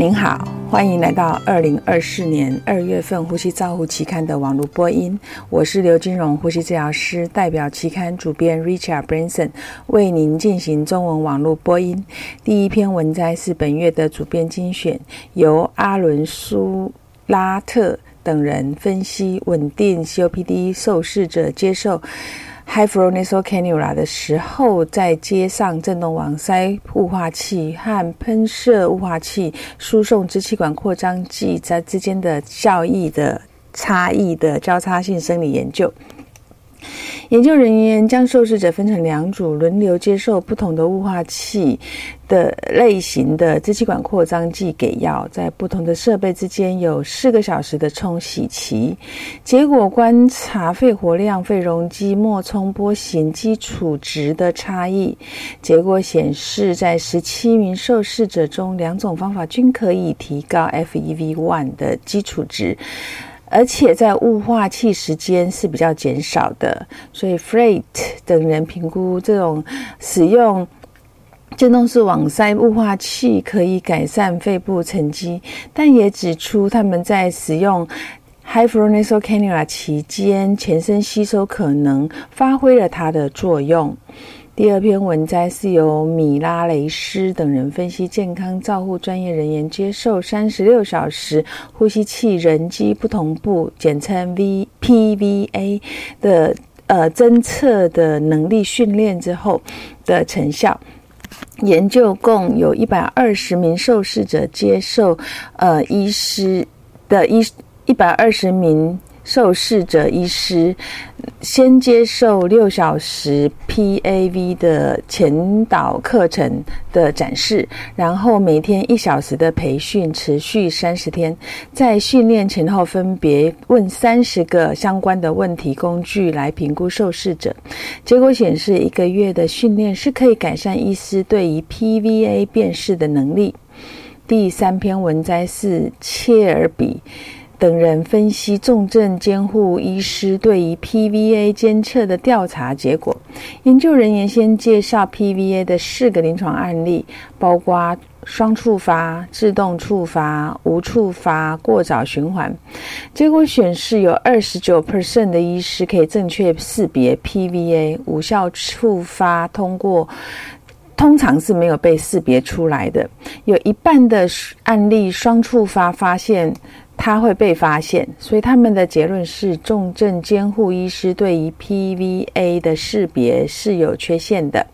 您好，欢迎来到二零二四年二月份《呼吸照护期刊》的网络播音。我是刘金荣，呼吸治疗师，代表期刊主编 Richard Branson 为您进行中文网络播音。第一篇文摘是本月的主编精选，由阿伦苏拉特等人分析稳定 COPD 受试者接受。High flow nasal cannula 的时候，再接上振动网塞雾化器和喷射雾化器输送支气管扩张剂在之间的效益的差异的交叉性生理研究。研究人员将受试者分成两组，轮流接受不同的雾化器的类型的支气管扩张剂给药，在不同的设备之间有四个小时的冲洗期。结果观察肺活量、肺容积、脉冲波形基础值的差异。结果显示，在十七名受试者中，两种方法均可以提高 FEV1 的基础值。而且在雾化器时间是比较减少的，所以 Freight 等人评估这种使用振动式网塞雾化器可以改善肺部沉积，但也指出他们在使用 High flow nasal cannula 期间，全身吸收可能发挥了它的作用。第二篇文摘是由米拉雷斯等人分析健康照护专业人员接受三十六小时呼吸器人机不同步（简称 VPVA） 的呃侦测的能力训练之后的成效。研究共有一百二十名受试者接受呃医师的医一百二十名。受试者医师先接受六小时 PAV 的前导课程的展示，然后每天一小时的培训，持续三十天。在训练前后，分别问三十个相关的问题工具来评估受试者。结果显示，一个月的训练是可以改善医师对于 PVA 辨识的能力。第三篇文摘是切尔比。等人分析重症监护医师对于 PVA 监测的调查结果。研究人员先介绍 PVA 的四个临床案例，包括双触发、自动触发、无触发、过早循环。结果显示，有二十九 percent 的医师可以正确识别 PVA 无效触发，通过通常是没有被识别出来的。有一半的案例双触发发现。他会被发现，所以他们的结论是重症监护医师对于 PVA 的识别是有缺陷的。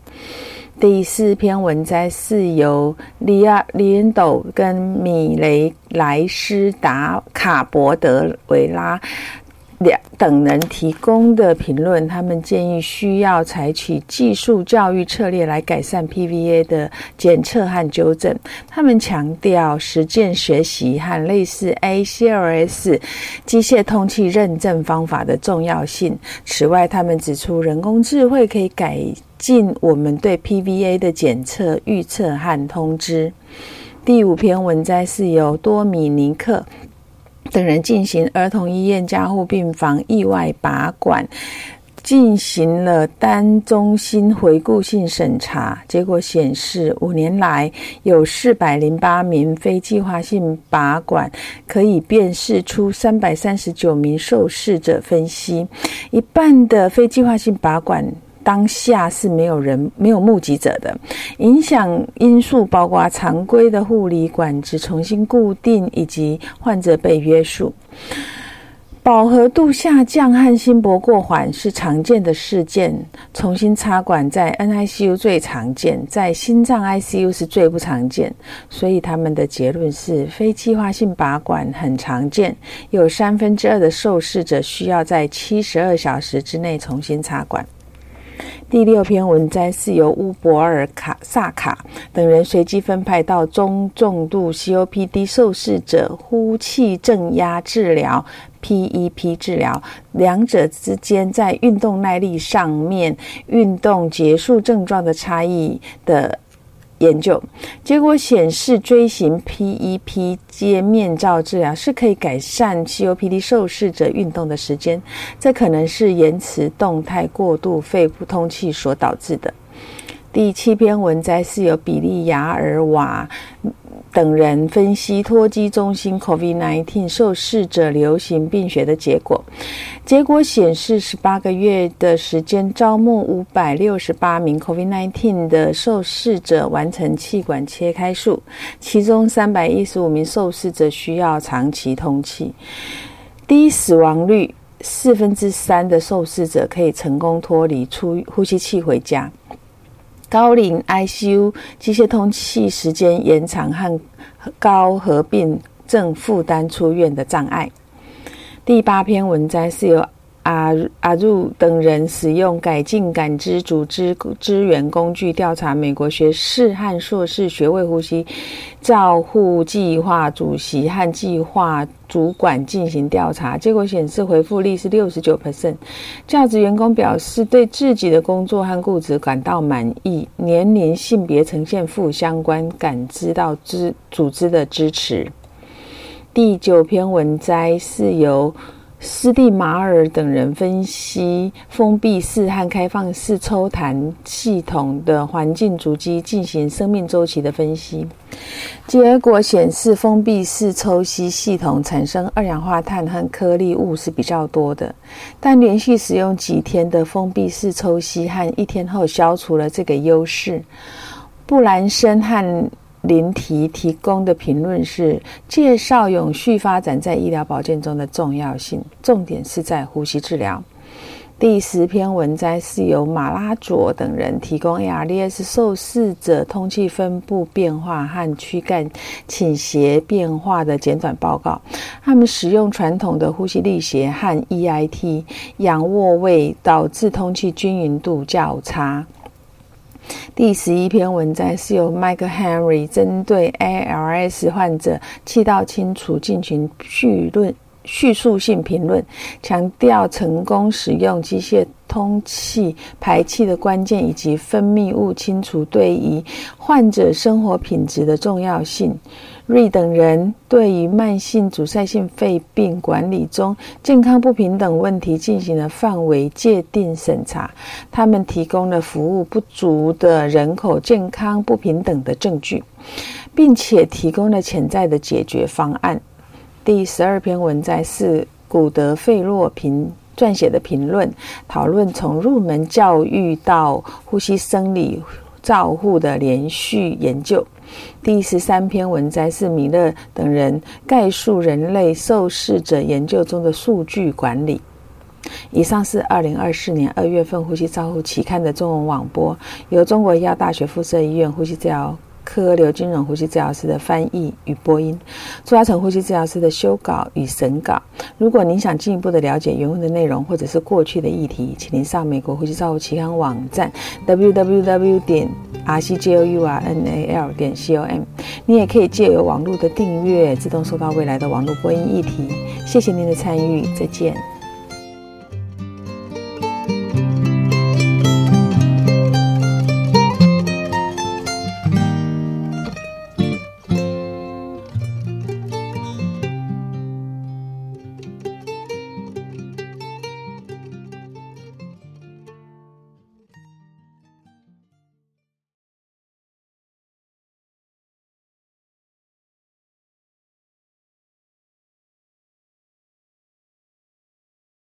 第四篇文摘是由利亚里恩斗跟米雷莱斯达卡伯德维拉。两等人提供的评论，他们建议需要采取技术教育策略来改善 PVA 的检测和纠正。他们强调实践学习和类似 ACLS 机械通气认证方法的重要性。此外，他们指出人工智慧可以改进我们对 PVA 的检测、预测和通知。第五篇文摘是由多米尼克。等人进行儿童医院加护病房意外拔管，进行了单中心回顾性审查，结果显示，五年来有四百零八名非计划性拔管，可以辨识出三百三十九名受试者分析，一半的非计划性拔管。当下是没有人、没有目击者的影响因素，包括常规的护理管子重新固定，以及患者被约束。饱和度下降和心搏过缓是常见的事件。重新插管在 NICU 最常见，在心脏 ICU 是最不常见。所以他们的结论是，非计划性拔管很常见，有三分之二的受试者需要在七十二小时之内重新插管。第六篇文摘是由乌博尔卡萨卡等人随机分派到中重度 COPD 受试者呼气正压治疗 （PEP 治疗），两者之间在运动耐力上面、运动结束症状的差异的。研究结果显示，锥形 PEP 接面罩治疗是可以改善 COPD 受试者运动的时间。这可能是延迟动态过度肺部通气所导致的。第七篇文摘是由比利亚尔瓦。等人分析托基中心 COVID-19 受试者流行病学的结果，结果显示，十八个月的时间招募五百六十八名 COVID-19 的受试者完成气管切开术，其中三百一十五名受试者需要长期通气，低死亡率四分之三的受试者可以成功脱离出呼吸器回家。高龄 ICU 机械通气时间延长和高合并症负担出院的障碍。第八篇文摘是由。阿阿入等人使用改进感知组织支援工具调查美国学士和硕士学位呼吸照护计划主席和计划主管进行调查，结果显示回复率是六十九 percent。教职员工表示对自己的工作和雇主感到满意，年龄、性别呈现负相关，感知到支组织的支持。第九篇文摘是由。斯蒂马尔等人分析封闭式和开放式抽痰系统的环境足迹，进行生命周期的分析。结果显示，封闭式抽吸系统产生二氧化碳和颗粒物是比较多的，但连续使用几天的封闭式抽吸和一天后消除了这个优势。布兰森和林提提供的评论是介绍永续发展在医疗保健中的重要性，重点是在呼吸治疗。第十篇文摘是由马拉佐等人提供 ARDS 受试者通气分布变化和躯干倾斜变化的简短报告。他们使用传统的呼吸力学和 EIT 仰卧位导致通气均匀度较差。第十一篇文章是由 Mike Henry 针对 ALS 患者气道清除进行序论、叙述性评论，强调成功使用机械通气排气的关键以及分泌物清除对于患者生活品质的重要性。瑞等人对于慢性阻塞性肺病管理中健康不平等问题进行了范围界定审查。他们提供了服务不足的人口健康不平等的证据，并且提供了潜在的解决方案。第十二篇文摘是古德费洛评撰写的评论，讨论从入门教育到呼吸生理照护的连续研究。第十三篇文摘是米勒等人概述人类受试者研究中的数据管理。以上是二零二四年二月份《呼吸照护期刊》的中文网播，由中国医药大学附设医院呼吸治疗。科刘金荣呼吸治疗师的翻译与播音，朱嘉诚呼吸治疗师的修稿与审稿。如果您想进一步的了解原文的内容，或者是过去的议题，请您上美国呼吸照护期刊网站 www 点 rcjournal 点 com。你也可以借由网络的订阅，自动收到未来的网络播音议题。谢谢您的参与，再见。